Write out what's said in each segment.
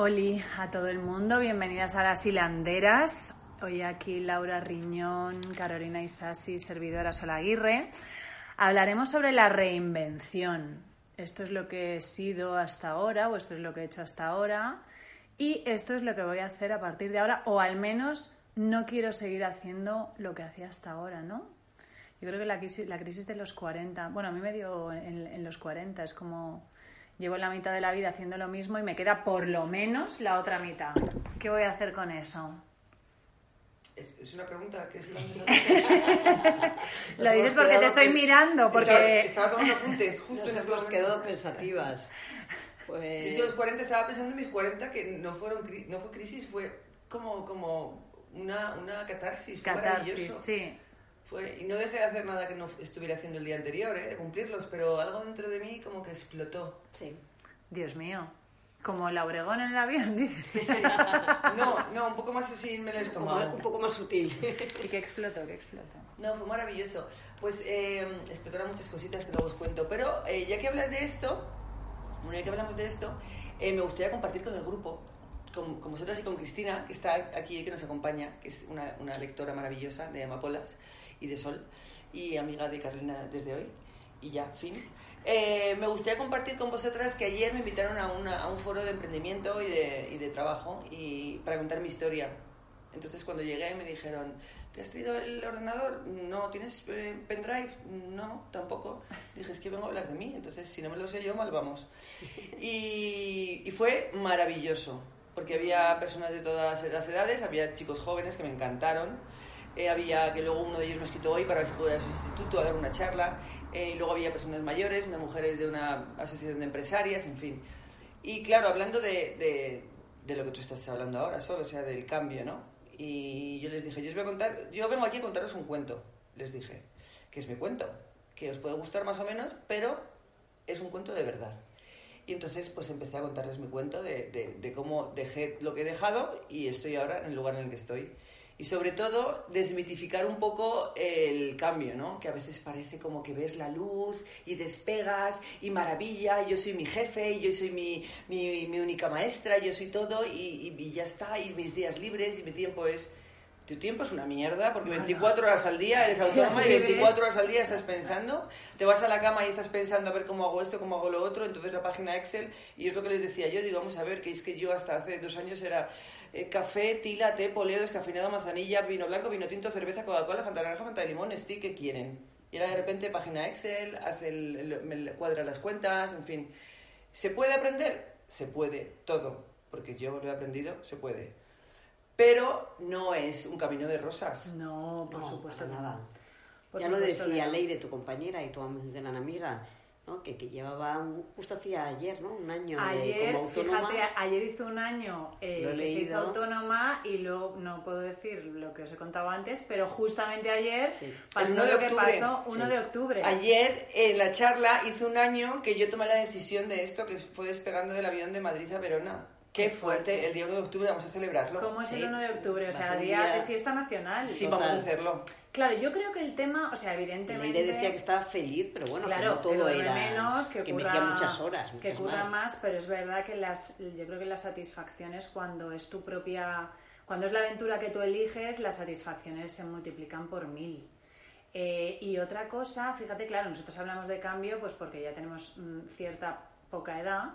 Oli a todo el mundo, bienvenidas a las hilanderas. Hoy aquí Laura Riñón, Carolina Isasi, servidora Solaguirre. Hablaremos sobre la reinvención. Esto es lo que he sido hasta ahora, o esto es lo que he hecho hasta ahora, y esto es lo que voy a hacer a partir de ahora, o al menos no quiero seguir haciendo lo que hacía hasta ahora, ¿no? Yo creo que la crisis, de los 40, bueno, a mí me dio en los 40, es como llevo la mitad de la vida haciendo lo mismo y me queda por lo menos la otra mitad. ¿Qué voy a hacer con eso? Es, una pregunta que es la Lo dices porque te estoy mirando, porque... Estaba, tomando apuntes, justo Nos hemos quedado pensativas. Pues... Es que los 40, estaba pensando en mis 40, que no, fueron, no fue crisis, fue como, como una, una catarsis. Catarsis, sí. Fue, y no dejé de hacer nada que no estuviera haciendo el día anterior, ¿eh? de cumplirlos, pero algo dentro de mí como que explotó. Sí. Dios mío. Como la Obregón en el avión, dices. No, no, un poco más así me lo estómago. Un poco más sutil. ¿Y qué explotó? ¿Qué explotó? No, fue maravilloso. Pues eh, explotaron muchas cositas que luego os cuento. Pero eh, ya que hablas de esto, bueno, ya que hablamos de esto, eh, me gustaría compartir con el grupo, con, con, vosotras y con Cristina, que está aquí, que nos acompaña, que es una, una lectora maravillosa de Amapolas y de Sol, y amiga de Carolina desde hoy. Y ya, fin. Eh, me gustaría compartir con vosotras que ayer me invitaron a, una, a un foro de emprendimiento y de, y de, trabajo y para contar mi historia. Entonces cuando llegué me dijeron, ¿te has traído el ordenador? No, ¿tienes eh, pendrive? No, tampoco. Dije, es que vengo a hablar de mí, entonces si no me lo sé yo, mal vamos. Y, y fue maravilloso, porque había personas de todas las edades, había chicos jóvenes que me encantaron eh, había que luego uno de ellos me ha escrito hoy para que se pudiera ir a su instituto a dar una charla, eh, luego había personas mayores, unas mujeres de una asociación de empresarias, en fin. Y claro, hablando de, de, de lo que tú estás hablando ahora, solo, o sea, del cambio, ¿no? Y yo les dije, yo os voy a contar, yo vengo aquí a contaros un cuento, les dije, que es mi cuento, que os puede gustar más o menos, pero es un cuento de verdad. Y entonces pues empecé a contarles mi cuento de, de, de, cómo dejé lo que he dejado y estoy ahora en el lugar en el que estoy y sobre todo desmitificar un poco el cambio, ¿no? Que a veces parece como que ves la luz y despegas y maravilla, y yo soy mi jefe, y yo soy mi, mi, mi única maestra, yo soy todo y, y, ya está, y mis días libres y mi tiempo es... Tu tiempo es una mierda porque 24 horas al día eres autónoma y 24 horas al día estás pensando. Te vas a la cama y estás pensando a ver cómo hago esto, cómo hago lo otro. Entonces la página Excel, y es lo que les decía yo, digo, vamos a ver, que es que yo hasta hace dos años era eh, café, tila, té, poleo, descafeinado, manzanilla, vino blanco, vino tinto, cerveza, Coca-Cola, Fanta naranja, Fanta de limón, stick, ¿qué quieren? Y ahora de repente página Excel, hace el, cuadra las cuentas, en fin. ¿Se puede aprender? Se puede, todo. Porque yo lo he aprendido, se puede. Pero no es un camino de rosas. No, por no, supuesto nada. Por ya supuesto lo decía Leire, tu compañera y tu gran amiga ¿no? que, que, llevaba justo hacía ayer, ¿no? Un año ayer, como autónoma. Fíjate, ayer hizo un año eh, que se hizo autónoma y luego no puedo decir lo que os he contado antes, pero justamente ayer sí. pasó lo que pasó 1 sí. de octubre. Ayer en la charla hizo un año que yo tomé la decisión de esto, que fue despegando del avión de Madrid a Verona. Qué fuerte, el día 1 de octubre vamos a celebrarlo. ¿Cómo es el 1 de octubre? O sea, día, día de fiesta nacional. Sí, vamos a hacerlo. Claro, yo creo que el tema, o sea, evidentemente... Leire decía que estaba feliz, pero bueno, claro, que no todo que era... menos, que, que curra, metía muchas horas, muchas Que curra más. más, pero es verdad que las, yo creo que las satisfacciones cuando es tu propia... Cuando es la aventura que tú eliges, las satisfacciones se multiplican por mil. Eh, y otra cosa, fíjate, claro, nosotros hablamos de cambio pues porque ya tenemos mm, cierta poca edad,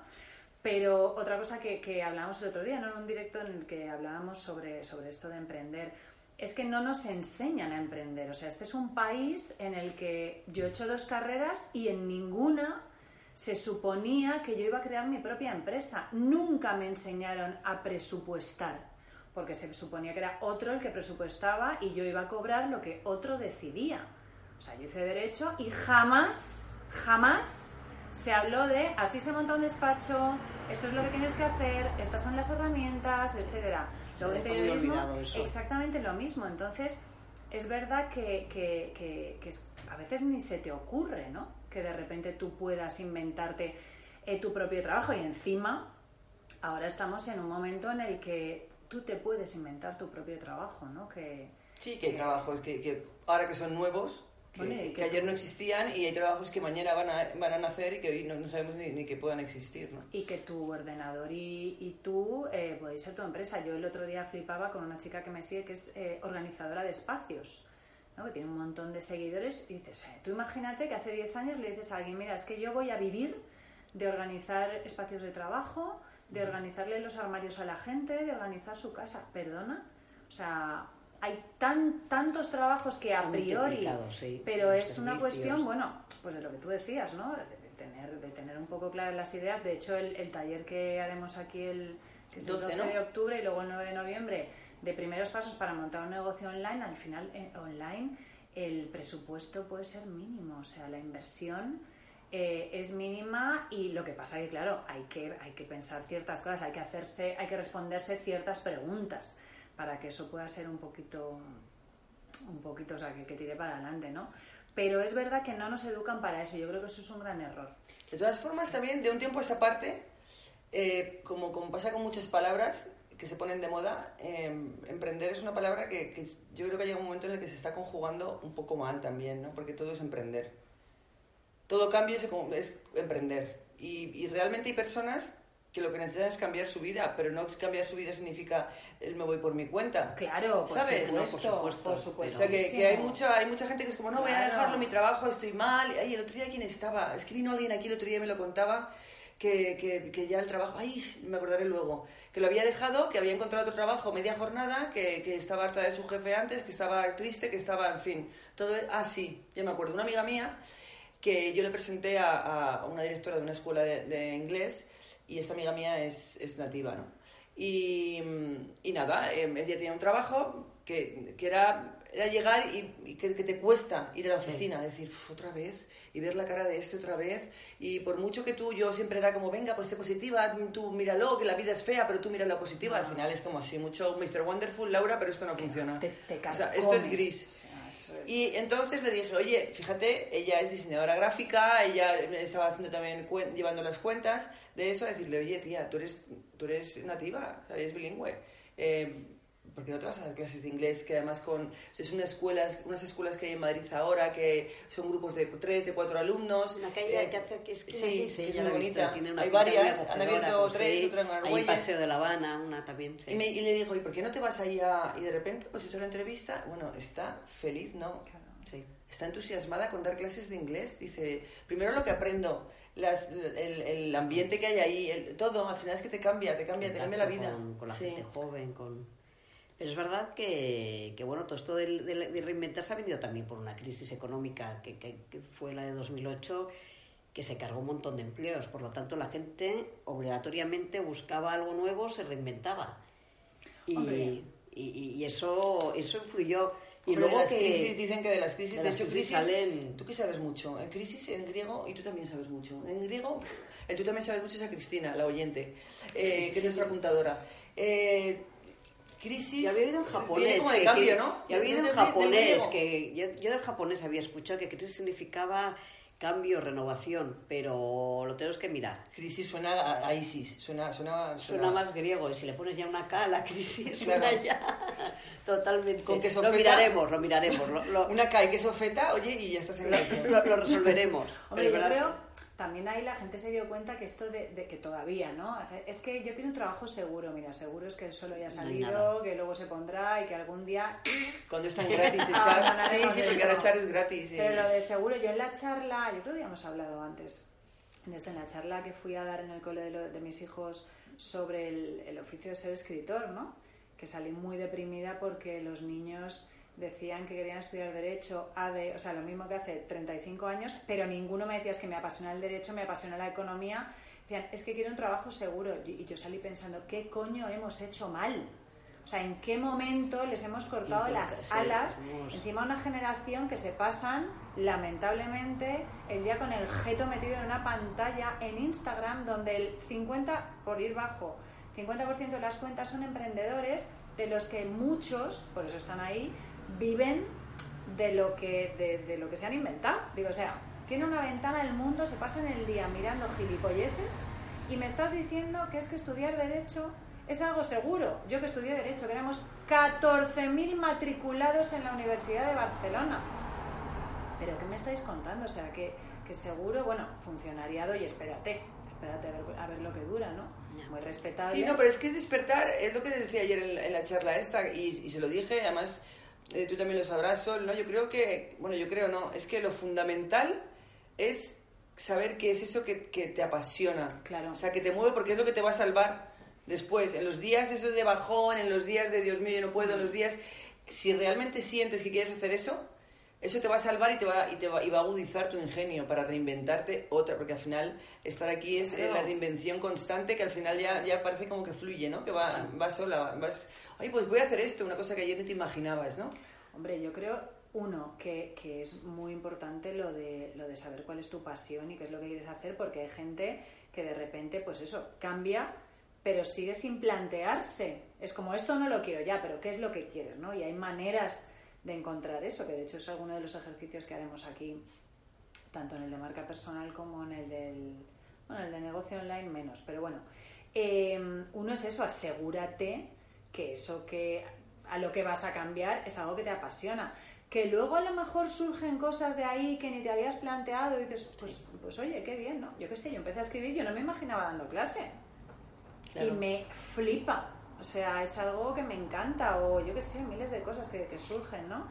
pero otra cosa que, que hablamos el otro día, ¿no? en un directo en el que hablábamos sobre, sobre esto de emprender, es que no nos enseñan a emprender. O sea, este es un país en el que yo he hecho dos carreras y en ninguna se suponía que yo iba a crear mi propia empresa. Nunca me enseñaron a presupuestar, porque se suponía que era otro el que presupuestaba y yo iba a cobrar lo que otro decidía. O sea, yo hice derecho y jamás, jamás se habló de así se monta un despacho, esto es lo que tienes que hacer, estas son las herramientas, etcétera. Luego interiorismo, exactamente lo mismo. Entonces, es verdad que, que, que, que, a veces ni se te ocurre, ¿no? Que de repente tú puedas inventarte eh, tu propio trabajo y encima ahora estamos en un momento en el que tú te puedes inventar tu propio trabajo, ¿no? Que, sí, que hay trabajos que, que ahora que son nuevos que, ayer no existían y hay trabajos que mañana van a, van a nacer y que hoy no, sabemos ni, que puedan existir. ¿no? Y que tu ordenador y, y tú eh, podéis ser tu empresa. Yo el otro día flipaba con una chica que me sigue que es eh, organizadora de espacios. ¿no? que tiene un montón de seguidores y dices, eh, tú imagínate que hace 10 años le dices a alguien, mira, es que yo voy a vivir de organizar espacios de trabajo, de organizarle los armarios a la gente, de organizar su casa. Perdona. O sea, hay tan, tantos trabajos que a priori, pero es una cuestión, bueno, pues de lo que tú decías, ¿no? De, tener, de tener un poco claras las ideas. De hecho, el, taller que haremos aquí el, que es el 12, de octubre y luego el 9 de noviembre, de primeros pasos para montar un negocio online, al final eh, online el presupuesto puede ser mínimo, o sea, la inversión eh, es mínima y lo que pasa es que, claro, hay que, hay que pensar ciertas cosas, hay que hacerse, hay que responderse ciertas preguntas para que eso pueda ser un poquito, un poquito, o sea, que, tire para adelante, ¿no? Pero es verdad que no nos educan para eso, yo creo que eso es un gran error. De todas formas, también de un tiempo a esta parte, eh, como, como pasa con muchas palabras que se ponen de moda, em, emprender es una palabra que, que, yo creo que llega un momento en el que se está conjugando un poco mal también, ¿no? Porque todo es emprender. Todo cambio es, es emprender. Y, y realmente hay personas que lo que necesitan es cambiar su vida, pero no cambiar su vida significa el me voy por mi cuenta. Claro, por ¿sabes? Supuesto, por supuesto, O sea, que, hay, mucha, hay mucha gente que es como, no, voy a dejarlo mi trabajo, estoy mal. Ay, el otro día, ¿quién estaba? Es que vino alguien aquí el otro día y me lo contaba, que, que, que ya el trabajo, ay, me acordaré luego, que lo había dejado, que había encontrado otro trabajo media jornada, que, que estaba harta de su jefe antes, que estaba triste, que estaba, en fin, todo así. Ah, ya me acuerdo, una amiga mía que yo le presenté a, a una directora de una escuela de, de inglés y esta amiga mía es, es nativa, ¿no? Y, y nada, eh, ella tenía un trabajo que, que era, era, llegar y, que, te cuesta ir a la oficina, decir, otra vez, y ver la cara de este otra vez, y por mucho que tú, yo siempre era como, venga, pues sé positiva, tú míralo, que la vida es fea, pero tú mira la positiva, al final es como así, mucho Mr. Wonderful, Laura, pero esto no funciona. o sea, esto es gris. Y entonces le dije, oye, fíjate, ella es diseñadora gráfica, ella estaba haciendo también, llevando las cuentas de eso, decirle, oye, tía, tú eres, tú eres nativa, ¿sabes? bilingüe. Eh, ¿Por qué no te vas a dar clases de inglés? Que además con, es una escuela, unas escuelas que hay en Madrid ahora, que son grupos de tres, de cuatro alumnos. Una calle que hace que es, que sí, sí, es muy bonita. hay varias, han abierto tres, otra en Argüelles. Hay Paseo de La Habana, una también. Y, me, y, le dijo, ¿y por qué no te vas allá? Y de repente, pues hizo la entrevista, bueno, está feliz, ¿no? Sí. Está entusiasmada con dar clases de inglés. Dice, primero lo que aprendo, las, el, el, ambiente que hay ahí, el, todo, al final es que te cambia, te cambia, te cambia la vida. Con, con la gente joven, con es verdad que, que bueno, todo esto de, de, reinventarse ha venido también por una crisis económica que, que, fue la de 2008, que se cargó un montón de empleos. Por lo tanto, la gente obligatoriamente buscaba algo nuevo, se reinventaba. Y, y, y, eso, eso influyó. Y luego las crisis, dicen que de las crisis, de, hecho, crisis, salen... tú que sabes mucho, en crisis en griego, y tú también sabes mucho, en griego, el tú también sabes mucho es a Cristina, la oyente, eh, que es nuestra apuntadora. Eh, crisis. Y había oído en japonés. Como de cambio, ¿no? Y había oído en japonés, que yo, yo, del japonés había escuchado que crisis significaba cambio, renovación, pero lo tenemos que mirar. Crisis suena a, ISIS, suena, suena, suena, más griego, y si le pones ya una K a la crisis, suena ya totalmente. Con lo miraremos, lo miraremos. una K y queso feta, oye, y ya estás en lo, lo resolveremos. Hombre, yo creo también ahí la gente se dio cuenta que esto de, que todavía, ¿no? Es que yo quiero un trabajo seguro, mira, seguro es que solo ya ha salido, que luego se pondrá y que algún día... Cuando están gratis echar, sí, sí, porque ahora echar es gratis. Pero lo de seguro, yo en la charla, yo creo que ya hemos hablado antes, en, esto, en la charla que fui a dar en el cole de, mis hijos sobre el, el oficio de ser escritor, ¿no? Que salí muy deprimida porque los niños decían que querían estudiar Derecho, ADE, o sea, lo mismo que hace 35 años, pero ninguno me decía es que me apasiona el Derecho, me apasiona la Economía. Decían, es que quiero un trabajo seguro. Y yo salí pensando, ¿qué coño hemos hecho mal? O sea, ¿en qué momento les hemos cortado las alas? Encima una generación que se pasan, lamentablemente, el día con el jeto metido en una pantalla en Instagram, donde el 50, por ir bajo, 50% de las cuentas son emprendedores, de los que muchos, por eso están ahí, viven de lo que, de, lo que se han inventado. Digo, o sea, tiene una ventana al mundo, se pasan el día mirando gilipolleces y me estás diciendo que es que estudiar Derecho es algo seguro. Yo que estudié Derecho, que éramos 14.000 matriculados en la Universidad de Barcelona. ¿pero qué me estáis contando? O sea, que, que seguro, bueno, funcionariado y espérate, espérate a ver, a ver lo que dura, ¿no? Muy respetable. Sí, no, pero es que despertar, es lo que te decía ayer en, en la charla esta, y, y, se lo dije, además eh, tú también lo sabrás, Sol, ¿no? Yo creo que, bueno, yo creo no, es que lo fundamental es saber qué es eso que, que te apasiona. Claro. O sea, que te mueve porque es lo que te va a salvar después. En los días esos de bajón, en los días de Dios mío, yo no puedo, en los días... Si realmente sientes que quieres hacer eso, eso te va a salvar y te va, y te va, y va a agudizar tu ingenio para reinventarte otra, porque al final estar aquí es eh, la reinvención constante que al final ya, ya parece como que fluye, ¿no? Que va, va sola, vas, ay, pues voy a hacer esto, una cosa que ayer no te imaginabas, ¿no? Hombre, yo creo, uno, que, que es muy importante lo de, lo de saber cuál es tu pasión y qué es lo que quieres hacer, porque hay gente que de repente, pues eso, cambia, pero sigue sin plantearse. Es como, esto no lo quiero ya, pero ¿qué es lo que quieres, no? Y hay maneras de encontrar eso, que de hecho es alguno de los ejercicios que haremos aquí, tanto en el de marca personal como en el del bueno, el de negocio online menos, pero bueno, eh, uno es eso, asegúrate que eso que a lo que vas a cambiar es algo que te apasiona. Que luego a lo mejor surgen cosas de ahí que ni te habías planteado y dices, pues, pues oye, qué bien, ¿no? Yo qué sé, yo empecé a escribir, yo no me imaginaba dando clase. Claro. Y me flipa. O sea, es algo que me encanta, o yo qué sé, miles de cosas que, que surgen, ¿no?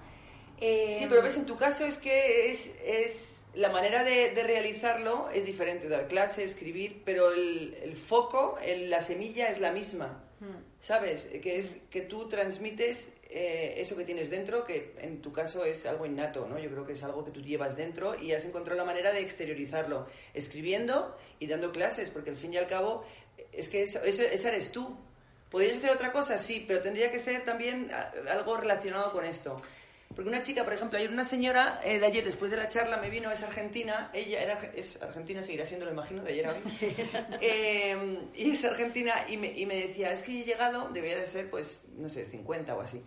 Eh, sí, pero ves, en tu caso es que es, es la manera de, de, realizarlo es diferente, dar clase, escribir, pero el, el foco, el, la semilla es la misma, hmm. ¿sabes? Que es que tú transmites eh, eso que tienes dentro, que en tu caso es algo innato, ¿no? Yo creo que es algo que tú llevas dentro y has encontrado la manera de exteriorizarlo, escribiendo y dando clases, porque al fin y al cabo es que eso, eso, esa eres tú. ¿Podrías hacer otra cosa? Sí, pero tendría que ser también algo relacionado con esto. Porque una chica, por ejemplo, ayer una señora eh, de ayer, después de la charla, me vino, es argentina, ella era, es argentina, seguirá siendo, lo imagino, de ayer a hoy, eh, y es argentina, y me, y me decía, es que he llegado, debía de ser, pues, no sé, 50 o así,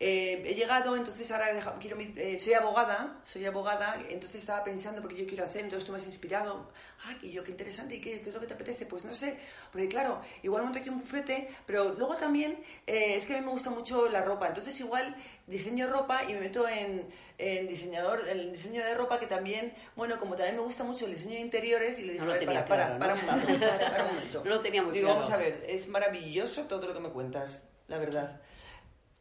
eh, he llegado, entonces ahora deja, quiero, eh, soy abogada, soy abogada, entonces estaba pensando porque yo quiero hacer, entonces tú me has inspirado. Ah, y yo, qué interesante, ¿y qué, qué, es lo que te apetece? Pues no sé, porque claro, igual monto aquí un bufete, pero luego también eh, es que a mí me gusta mucho la ropa, entonces igual diseño ropa y me meto en, en diseñador, en el diseño de ropa que también, bueno, como también me gusta mucho el diseño de interiores y le dije, no lo tenía para, claro, para, ¿no? para, un momento, para un momento. No lo tenía muy Digo, claro. vamos a ver, es maravilloso todo lo que me cuentas, la verdad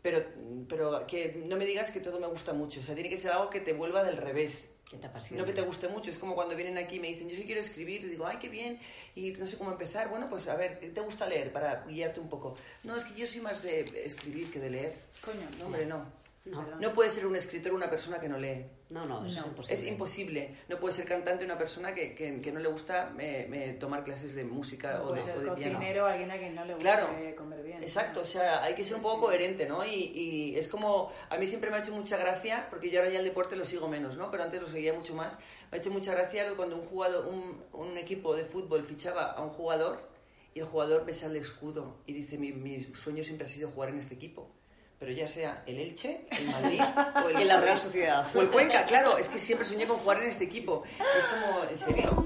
pero, pero que no me digas que todo me gusta mucho. O sea, tiene que ser algo que te vuelva del revés. Que te apasione. No que te guste mucho. Es como cuando vienen aquí y me dicen, yo sí quiero escribir. Y digo, ay, qué bien. Y no sé cómo empezar. Bueno, pues a ver, ¿qué te gusta leer para guiarte un poco? No, es que yo soy más de escribir que de leer. Coño, no, hombre, no. No. No puede ser un escritor una persona que no lee. No, no, eso No. es imposible. Es imposible. No puede ser cantante una persona que, que, que no le gusta eh, eh, tomar clases de música o puede de, ser o de piano. cocinero, alguien a quien no le guste Claro, comer bien. Exacto, ¿no? o sea, hay que ser un poco sí. coherente, ¿no? Y, y es como, a mí siempre me ha hecho mucha gracia, porque yo ahora ya el deporte lo sigo menos, ¿no? Pero antes lo seguía mucho más. Me ha hecho mucha gracia cuando un jugador, un, un equipo de fútbol fichaba a un jugador y el jugador besa el escudo y dice, mi, mi sueño siempre ha sido jugar en este equipo. Pero ya sea el Elche, el Madrid o el, la Real Sociedad. o el Cuenca, claro, es que siempre soñé con jugar en este equipo. Es como, ¿en serio?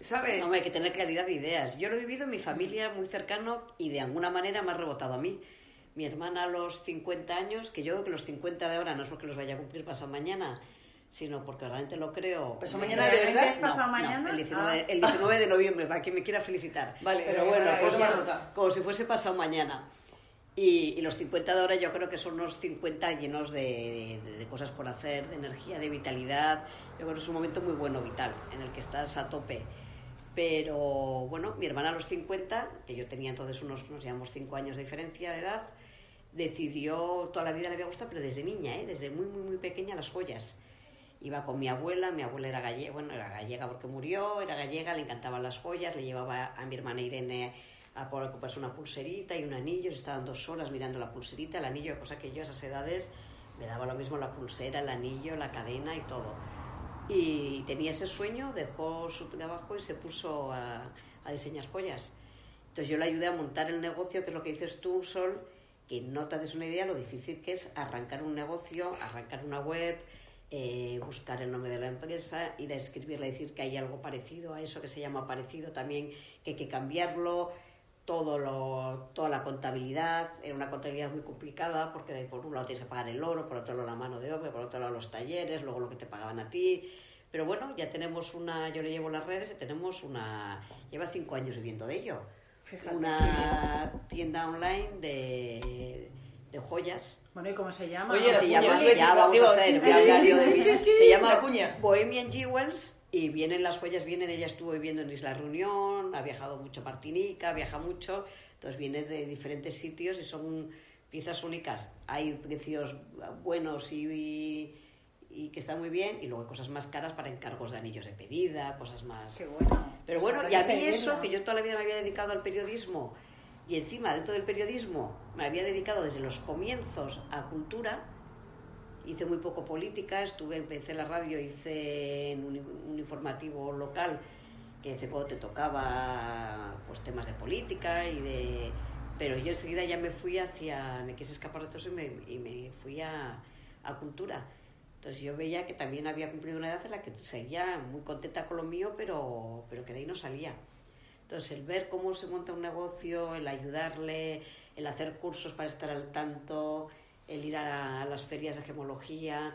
¿Sabes? No, hay que tener claridad de ideas. Yo lo he vivido en mi familia muy cercano y de alguna manera me ha rebotado a mí. Mi hermana a los 50 años, que yo creo que los 50 de ahora no es porque los vaya a cumplir pasado mañana, sino porque realmente lo creo. ¿Pasado No, mañana de ¿Realmente verdad? es pasado no, mañana? el, 19, Ah. el 19 de noviembre, para quien me quiera felicitar. Vale, pero pero bueno, nota. como si fuese pasado mañana. Y, los 50 de ahora yo creo que son unos 50 llenos de, cosas por hacer, de energía, de vitalidad. Yo creo es un momento muy bueno, vital, en el que estás a tope. Pero bueno, mi hermana a los 50, que yo tenía entonces unos, nos llevamos 5 años de diferencia de edad, decidió, toda la vida le había gustado, pero desde niña, ¿eh? desde muy, muy, muy pequeña, las joyas. Iba con mi abuela, mi abuela era gallega, bueno, era gallega porque murió, era gallega, le encantaban las joyas, le llevaba a mi hermana Irene a por comprarse una pulserita y un anillo, se estaban dos horas mirando la pulserita, el anillo, cosa que yo a esas edades me daba lo mismo la pulsera, el anillo, la cadena y todo. Y tenía ese sueño, dejó su trabajo y se puso a, diseñar joyas. Entonces yo le ayudé a montar el negocio, que es lo que dices tú, Sol, que no te haces una idea lo difícil que es arrancar un negocio, arrancar una web, eh, buscar el nombre de la empresa, ir a escribirle, decir que hay algo parecido a eso que se llama parecido también, que hay que cambiarlo. Todo lo, toda la contabilidad. Era una contabilidad muy complicada porque de- por un lado tienes que pagar el oro, por otro lado la mano de obra, por otro lado los talleres, luego lo que te pagaban a ti. Pero bueno, ya tenemos una, yo le llevo las redes y tenemos una, lleva cinco años viviendo de ello. Fíjate. Una tienda online de, de joyas. Bueno, ¿y cómo se llama? Oye, se llama, ya vamos a hacer, voy a chin, hablar chin, yo de chin, mí. chin, chin, Se llama. Bohemian Jewels y vienen las joyas, vienen, ella estuvo viviendo en Isla Reunión, ha viajado mucho a Martinica, viaja mucho, entonces viene de diferentes sitios y son piezas únicas. Hay precios buenos y, y que están muy bien y luego hay cosas más caras para encargos de anillos de pedida, cosas más... Qué bueno. Pero Pues bueno, y a mí eso, que yo toda la vida me había dedicado al periodismo y encima dentro del periodismo me había dedicado desde los comienzos a cultura, hice muy poco política, estuve, empecé la radio, hice en un, un informativo local que hace poco te tocaba pues temas de política y de pero yo enseguida ya me fui hacia me quise escapar de todo y me, y me fui a, a cultura. Entonces yo veía que también había cumplido una edad en la que seguía muy contenta con lo mío pero pero que de ahí no salía. Entonces el ver cómo se monta un negocio el ayudarle el hacer cursos para estar al tanto el ir a, las ferias de gemología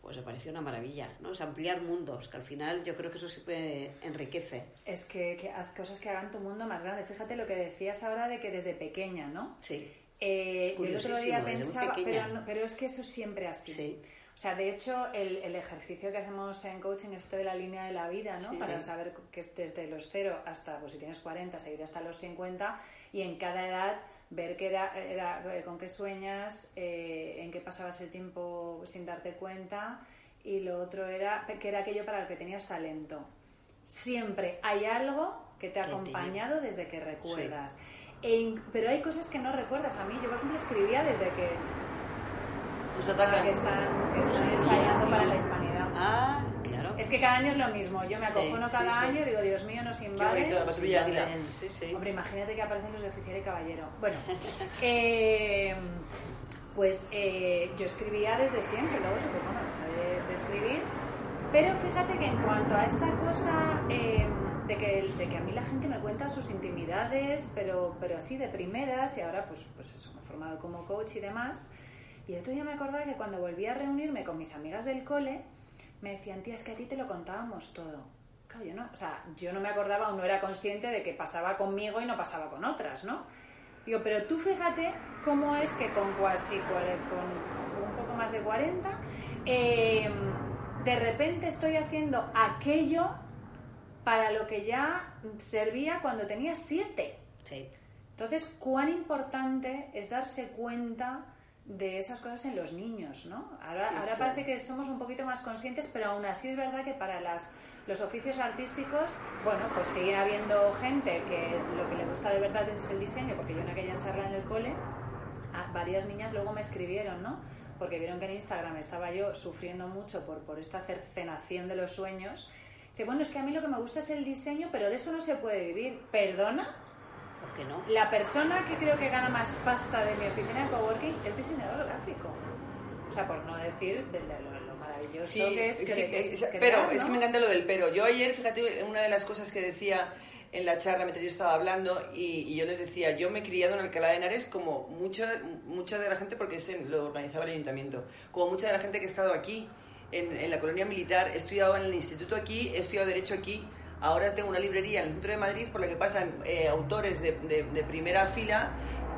pues me pareció una maravilla, ¿no? Es ampliar mundos, que al final yo creo que eso siempre enriquece. Es que, que haz cosas que hagan tu mundo más grande. Fíjate lo que decías ahora de que desde pequeña, ¿no? Sí, Eh, yo el otro día pensaba, pero, pero es que eso es siempre así. sí. O sea, de hecho, el, el ejercicio que hacemos en coaching es de la línea de la vida, ¿no? Sí, Para sí. saber que es desde los cero hasta, pues si tienes 40, seguir hasta los 50 y en cada edad ver qué era, era, eh, con qué sueñas, eh, en qué pasabas el tiempo sin darte cuenta y lo otro era que era aquello para lo que tenías talento. Siempre hay algo que te ha acompañado desde que recuerdas. E pero hay cosas que no recuerdas. A mí, yo por ejemplo escribía desde que Ah, que están, que están ensayando para la hispanidad. Ah. Es que cada año es lo mismo. Yo me acojono sí, cada sí. año y digo, Dios mío, nos Qué bonito, invade. la águila. Sí, sí. Hombre, imagínate que aparecen los de oficial y caballero. Bueno, eh, pues eh, yo escribía desde siempre, luego supongo bueno, dejé de, de escribir. Pero fíjate que en cuanto a esta cosa eh, de, que, de que a mí la gente me cuenta sus intimidades, pero, pero así de primeras, y ahora pues, pues eso, me he formado como coach y demás. Y el otro día me acordaba que cuando volví a reunirme con mis amigas del cole, me decían, tía, es que a ti te lo contábamos todo. Claro, yo no, o sea, yo no me acordaba o no era consciente de que pasaba conmigo y no pasaba con otras, ¿no? Digo, pero tú fíjate cómo es que con casi con un poco más de 40, eh, de repente estoy haciendo aquello para lo que ya servía cuando tenía 7. Sí. Entonces, cuán importante es darse cuenta de esas cosas en los niños, ¿no? Ahora, Sí, ahora claro. parece que somos un poquito más conscientes, pero aún así es verdad que para las, los oficios artísticos, bueno, pues sigue habiendo gente que lo que le gusta de verdad es el diseño, porque yo en aquella charla en el cole, a- varias niñas luego me escribieron, ¿no? Porque vieron que en Instagram estaba yo sufriendo mucho por, por esta cercenación de los sueños. Dice, bueno, es que a mí lo que me gusta es el diseño, pero de eso no se puede vivir. ¿Perdona? ¿Por qué no? La persona que creo que gana más pasta de mi oficina de coworking es diseñador gráfico. O sea, por no decir de lo, lo maravilloso Sí, que es. sí, que- que es crear, pero ¿no? es que me encanta lo del pero. Yo ayer, fíjate, una de las cosas que decía en la charla mientras yo estaba hablando y, y yo les decía, yo me he criado en Alcalá de Henares como mucha, mucha de la gente, porque es en- lo organizaba el ayuntamiento, como mucha de la gente que ha estado aquí, en, en la colonia militar, he estudiado en el instituto aquí, he estudiado Derecho aquí, ahora tengo una librería en el centro de Madrid por la que pasan eh, autores de, de- de primera fila,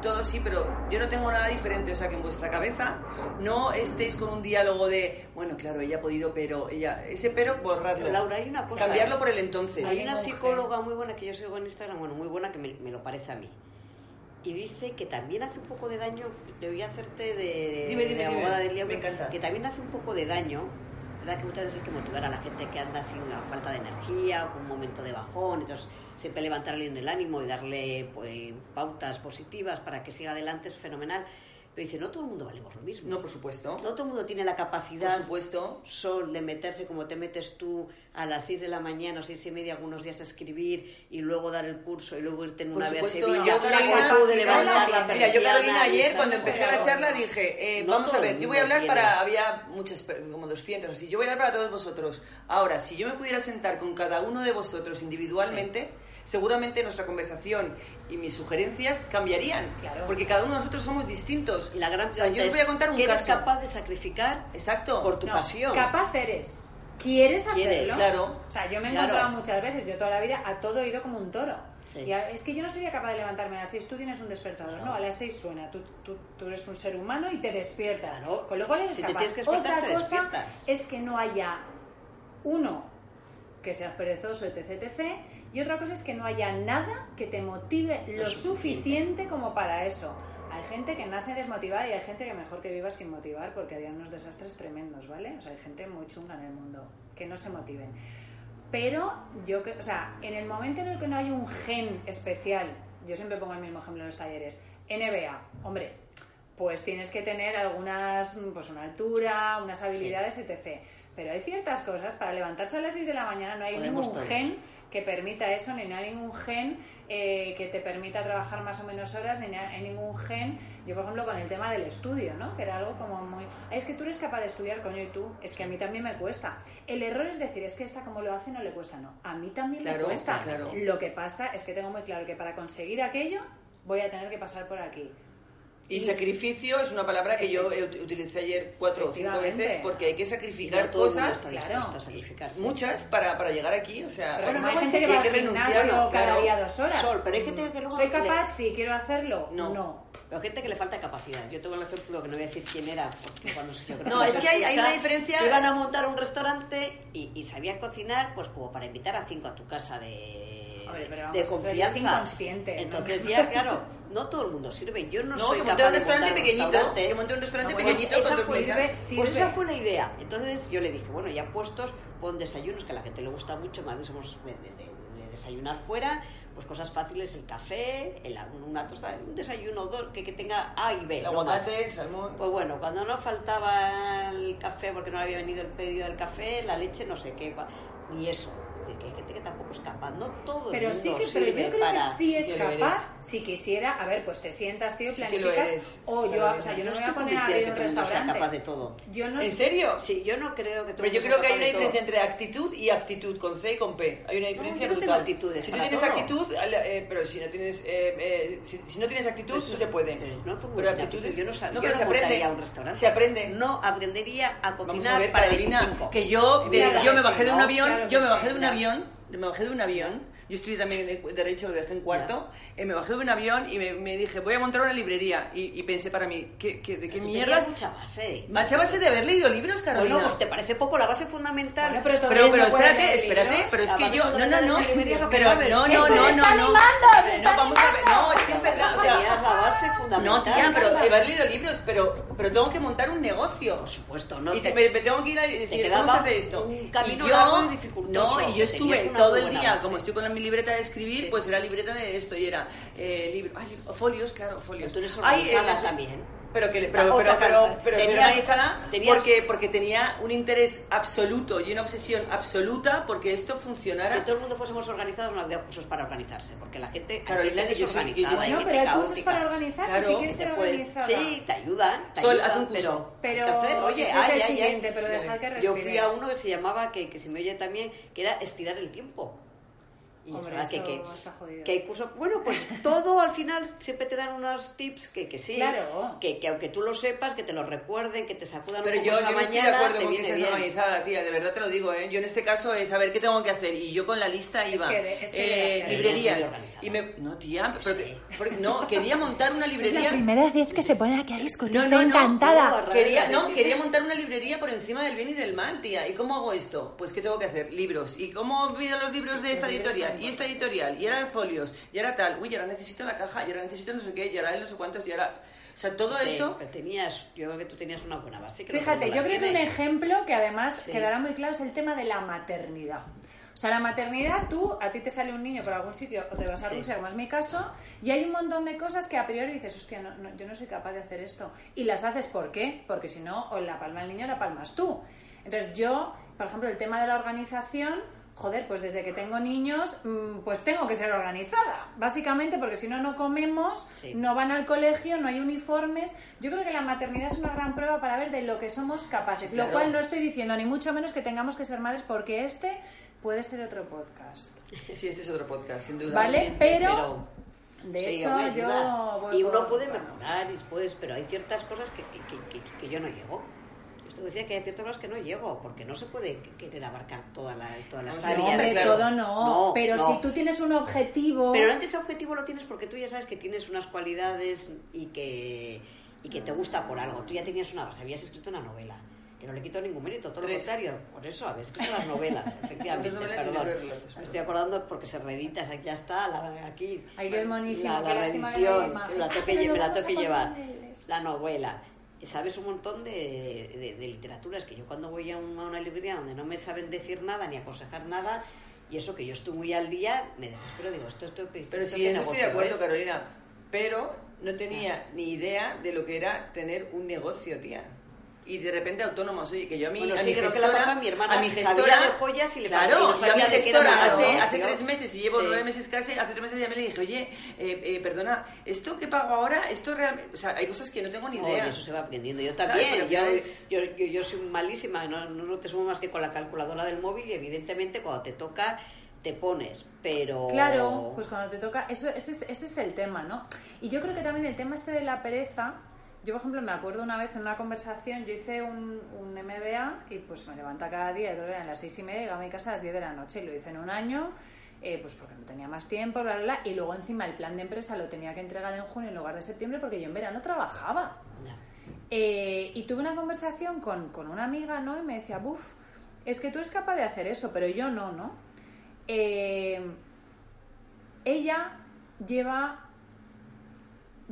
todo sí, pero yo no tengo nada diferente, o sea que en vuestra cabeza no estéis con un diálogo de, bueno, claro, ella ha podido, pero ella, ese pero borradlo. Pero, Laura, hay una cosa. Cambiarlo ¿eh? por el entonces. Hay una psicóloga muy buena que yo sigo en Instagram, bueno, muy buena que me, me lo parece a mí. Y dice que también hace un poco de daño, te voy a hacerte de, Dime, dime, de dime. abogada del diablo, Me encanta. que también hace un poco de daño, ¿verdad? Que muchas veces hay que motivar a la gente que anda sin la falta de energía, o un momento de bajón, entonces siempre levantarle en el ánimo y darle pues, pautas positivas para que siga adelante es fenomenal. Pero dice, no todo el mundo valemos lo mismo. No, por supuesto. No todo el mundo tiene la Por capacidad supuesto. sol de meterse como te metes tú a las 6 de la mañana o seis y media algunos días a escribir y luego dar el curso y luego irte en Por una vez a Sevilla yo, Carolina, de levantar la Mira, yo Carolina ayer cuando empecé la charla dije, eh, No vamos a ver, yo voy a hablar tiene. para, había muchas, como 200 así, yo voy a hablar para todos vosotros. Ahora, si yo me pudiera sentar con cada uno de vosotros individualmente, seguramente nuestra conversación y mis sugerencias cambiarían. Claro. Porque cada uno de nosotros somos distintos. La gran O sea, yo pregunta os voy a contar un ¿qué caso. eres capaz de sacrificar Exacto. por tu No, pasión? Capaz eres. ¿Quieres hacerlo? ¿Quieres? Claro. O sea, yo me he Claro. encontrado muchas veces, yo toda la vida, a todo he ido como un toro. Sí. Y a- es que yo no sería capaz de levantarme a las 6, tú tienes un despertador, no, a las 6 suena, tú, tú, tú eres un ser humano y te despiertas. Claro. Con lo cual eres Si te capaz. tienes que Otra te cosa despiertas. es que no haya uno que seas perezoso, etc, etc. Y otra cosa es que no haya nada que te motive lo, Lo suficiente como para eso. Hay gente que nace desmotivada y hay gente que mejor que viva sin motivar porque harían unos desastres tremendos, ¿vale? O sea, hay gente muy chunga en el mundo que no se motiven. Pero yo, que- o sea, en el momento en el que no hay un gen especial, yo siempre pongo el mismo ejemplo en los talleres, NBA, hombre, pues tienes que tener algunas, pues una altura, unas habilidades, etc. Pero hay ciertas cosas, para levantarse a las 6 de la mañana no hay Podemos ningún todos. gen que permita eso, ni hay ningún gen eh, que te permita trabajar más o menos horas, ni hay ningún gen, yo por ejemplo con el tema del estudio, ¿no? Que era algo como muy... "Ay, Es que tú eres capaz de estudiar, coño, y tú, es que a mí también me cuesta. El error es decir, es que esta como lo hace no le cuesta, no. A mí también me Claro, cuesta. claro. Lo que pasa es que tengo muy claro que para conseguir aquello voy a tener que pasar por aquí. Y Y sacrificio es una palabra que yo ut- utilicé ayer cuatro o cinco veces porque hay que no sacrificar mundo cosas, claro. a muchas, para, para llegar aquí. O sea, Pero bueno, hay gente que hay va al renunciar, gimnasio ¿no? cada Claro. día dos horas. Sol, pero hay gente que luego ¿Soy le- capaz? Sí, quiero hacerlo. No. no. Pero gente que le falta capacidad. Yo tengo el ejemplo que no voy a decir quién era, porque cuando yo creo No, es que hay- hay una diferencia- Iban a montar un restaurante y, y sabían cocinar, pues como para invitar a cinco a tu casa de, Hombre, pero vamos, de es confianza. inconsciente, ¿no? Entonces ya, claro, no todo el mundo sirve. Yo no, No, soy que monté capaz un de restaurante un pequeñito, restaurante. que monté un restaurante No, bueno, pequeñito esa fue- mesas. sirve. Pues esa fue la idea. Entonces yo le dije, bueno, ya puestos, pon desayunos, que a la gente le gusta mucho, más de somos de, de- de- de desayunar fuera, pues cosas fáciles, el café, el, una tostada, un desayuno dos, que, que tenga A y B. El no aguacate, el salmón. Pues bueno, cuando no faltaba el café porque no había venido el pedido del café, la leche, no sé qué, ni eso. Decir, que hay gente que tampoco es capaz, no todo el Pero mundo sí que, pero yo creo para... que sí es Sí que capaz. eres. Si quisiera, a ver, pues te sientas, tío, Sí que lo planificas. eres, o yo, o sea, yo no Yo me voy estoy a poner a abrir un restaurante. capaz de todo. Yo no ¿En sé- serio? Sí, yo no creo que todo Pero yo creo que hay una diferencia entre actitud y actitud, con C y con P. Hay una diferencia no brutal. actitudes si tú tienes todo. actitud, eh, pero si no tienes, eh, eh, si, si no tienes actitud, Pues, no se puede. pero no pero actitud, actitudes, yo no sab- no, yo pero no se aprende. un restaurante. Se aprende. No aprendería a cocinar para Carolina, 25. que yo, Claro yo me sí, bajé de un ¿no? avión, yo me sí, bajé de un. Avión, me bajé de un avión. Yo estudié también de Derecho, lo dejé en cuarto. eh, me bajé de un avión y me, me dije, voy a montar una librería. Y, y pensé para mí, ¿qué, qué, ¿de qué mierda? tenías mucha base. Macha base de haber leído libros, Carolina. Bueno, pues te parece poco la base fundamental. Bueno, pero Pero, no espérate, espérate, libros. pero es que yo, no, no, no, pero no, no, no, no, no, no, está vamos a ver, no, es que es verdad, o sea, la base fundamental. no, tía, pero haber leído libros, pero, pero tengo que montar un negocio. Por supuesto, no y te- me, me tengo que ir a decir, ¿cómo se hace esto? un camino y yo, largo y dificultoso, No, y yo estuve todo el día, como estoy con la, mi libreta de escribir, Sí. pues era libreta de esto y era eh, libro, ay, folios, claro, folios. Pero tú eres organizada eh, también. Pero que, pero, pero, pero, pero soy organizada tenías- porque, porque tenía un interés absoluto y una obsesión absoluta porque esto funcionara. Si todo el mundo fuésemos organizados, no habría cursos para organizarse, porque la gente Carolina, hay gente yo desorganizada, yo- No, pero hay cursos para organizarse Claro, si quieres Se ser puede- organizada. Sí, te ayudan. te Sol, ayudan, haz un curso. Pero, oye, ese ay, es el ay, ay. siguiente, pero dejad que Yo respire. fui a uno que se llamaba, que, que se me oye también, que era estirar el tiempo. Y Hombre, es verdad eso que, que, está jodido. que hay cursos, bueno, pues todo al final siempre te dan unos tips que, que sí, Claro. que, que aunque tú lo sepas, que te lo recuerden, que te sacudan Pero un yo, poco yo esa no estoy de mañana, acuerdo te con que seas bien. organizada, tía, de verdad te lo digo, ¿eh? Yo en este caso es saber qué tengo que hacer y yo con la lista Es iba, que es que eh, de- Muy librerías, y me... No, tía, pero Sí. Porque- no, quería montar una Es la librería... primera vez que se ponen aquí a discutir. No, Estoy no, no, encantada. no, Quería, no, montar una librería por encima del bien y del mal, tía. ¿Y cómo hago esto? Pues ¿qué tengo que hacer? Libros. ¿Y cómo pido los libros Sí, de esta editorial? Y esta editorial, y ahora folios, y ahora tal. Uy, y ahora necesito la caja, y ahora necesito no sé qué, y ahora no sé cuántos, y ahora... O sea, todo Sí, eso... pero tenías, yo creo que tú tenías una buena base. que no Fíjate, yo creo que un ejemplo que además Sí. quedará muy claro es el tema de la maternidad. O sea, la maternidad, tú, a ti te sale un niño por algún sitio o te vas a Sí. Rusia, como es mi caso, y hay un montón de cosas que a priori dices, hostia, no, no, yo no soy capaz de hacer esto. Y las haces, ¿por qué? Porque si no, o la palma el niño o la palmas tú. Entonces yo, por ejemplo, el tema de la organización, joder, pues desde que tengo niños, mm, pues tengo que ser organizada. Básicamente porque si no, no comemos, Sí. no van al colegio, no hay uniformes. Yo creo que la maternidad es una gran prueba para ver de lo que somos capaces. Lo cual no estoy diciendo ni mucho menos que tengamos que ser madres porque este puede ser otro podcast. Sí, este es otro podcast, sin duda. ¿Vale? Pero, de Sí, hecho, yo voy y uno por- puede bueno. mejorar y puedes, pero hay ciertas cosas que, que, que- que- yo no llego. Esto decía que hay ciertas cosas que no llego, porque no se puede querer abarcar toda la, todas las No, áreas. claro. todo no. No, pero no. si tú tienes un objetivo. Pero ese objetivo lo tienes porque tú ya sabes que tienes unas cualidades y que, y que te gusta por algo. Tú ya tenías una base, habías escrito una novela. Que no le quito ningún mérito, todo Tres. lo contrario. Por eso, habías escrito las novelas, efectivamente, novelas y perdón. relatos. Me estoy acordando porque se reedita, aquí ya está, la- aquí. Que es monísimo, La, la reedición, la toque, me la toque llevar. La novela. Y sabes un montón de, de, de literatura. Es que yo cuando voy a, un- a una librería donde no me saben decir nada ni aconsejar nada, y eso que yo estoy muy al día, me desespero. Digo, esto, esto, esto Pero esto sí, eso estoy de acuerdo. Carolina. Pero no tenía ni idea de lo que era tener un negocio, tía. Y de repente autónomos, oye, que yo a mí, Bueno, a sí, mi creo que le gestora, pasó a mi hermana, a mi gestora, de joyas y le claro, y no yo a mi gestora un hace, hace tres meses y llevo Sí. nueve meses casi, hace tres meses ya me le dije, oye, eh, eh, perdona, esto que pago ahora, esto realmente, o sea, hay cosas que no tengo ni idea. eso se va aprendiendo. Yo también. Pero Yo, yo, yo, yo soy malísima, no, no, no te sumo más que con la calculadora del móvil y evidentemente cuando te toca te pones, pero... Claro, pues cuando te toca, eso, ese, es, ese es el tema, ¿no? Y yo creo que también el tema este de la pereza, yo por ejemplo me acuerdo una vez en una conversación, yo hice un, un MBA y pues me levanta cada día, creo que eran las seis y media, llegaba a mi casa a las 10 de la noche y lo hice en un año, eh, pues porque no tenía más tiempo, bla, bla, bla, y luego encima el plan de empresa lo tenía que entregar en junio en lugar de septiembre porque yo en verano trabajaba. Eh, y tuve una conversación con, con una amiga, ¿no? Y me decía, buf, es que tú eres capaz de hacer eso, pero yo no, ¿no? Eh, ella lleva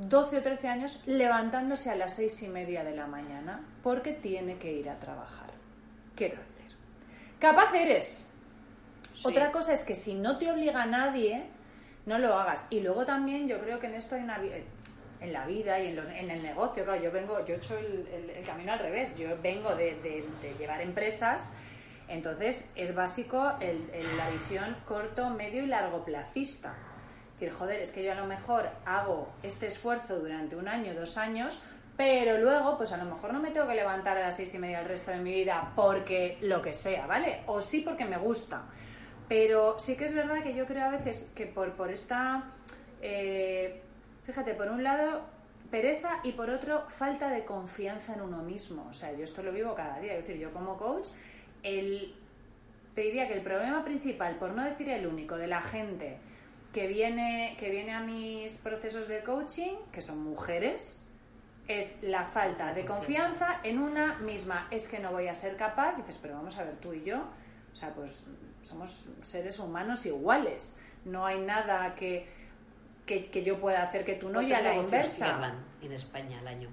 12 o 13 años levantándose a las seis y media de la mañana porque tiene que ir a trabajar. Quiero decir, capaz eres. Sí. Otra cosa es que si no te obliga nadie, no lo hagas. Y luego también yo creo que en esto hay una en la vida y en, los- en el negocio, claro, yo vengo, yo he hecho el, el- el camino al revés, yo vengo de, de- de llevar empresas, entonces es básico el- el- la visión corto, medio y largo placista. Decir, joder, es que yo a lo mejor hago este esfuerzo durante un año, dos años, pero luego, pues a lo mejor no me tengo que levantar a las seis y media el resto de mi vida porque lo que sea, ¿vale? O sí porque me gusta. Pero sí que es verdad que yo creo a veces que por, por esta, eh, fíjate, por un lado pereza y por otro falta de confianza en uno mismo. O sea, yo esto lo vivo cada día. Es decir, yo como coach, el, te diría que el problema principal, por no decir el único, de la gente que viene, que viene a mis procesos de coaching, que son mujeres, es la falta de confianza en una misma. Es que no voy a ser capaz. Y dices, pero vamos a ver, tú y yo, o sea, pues somos seres humanos iguales. No hay nada que, que, que yo pueda hacer que tú no y a ¿Cuántos la inversa. en España al año?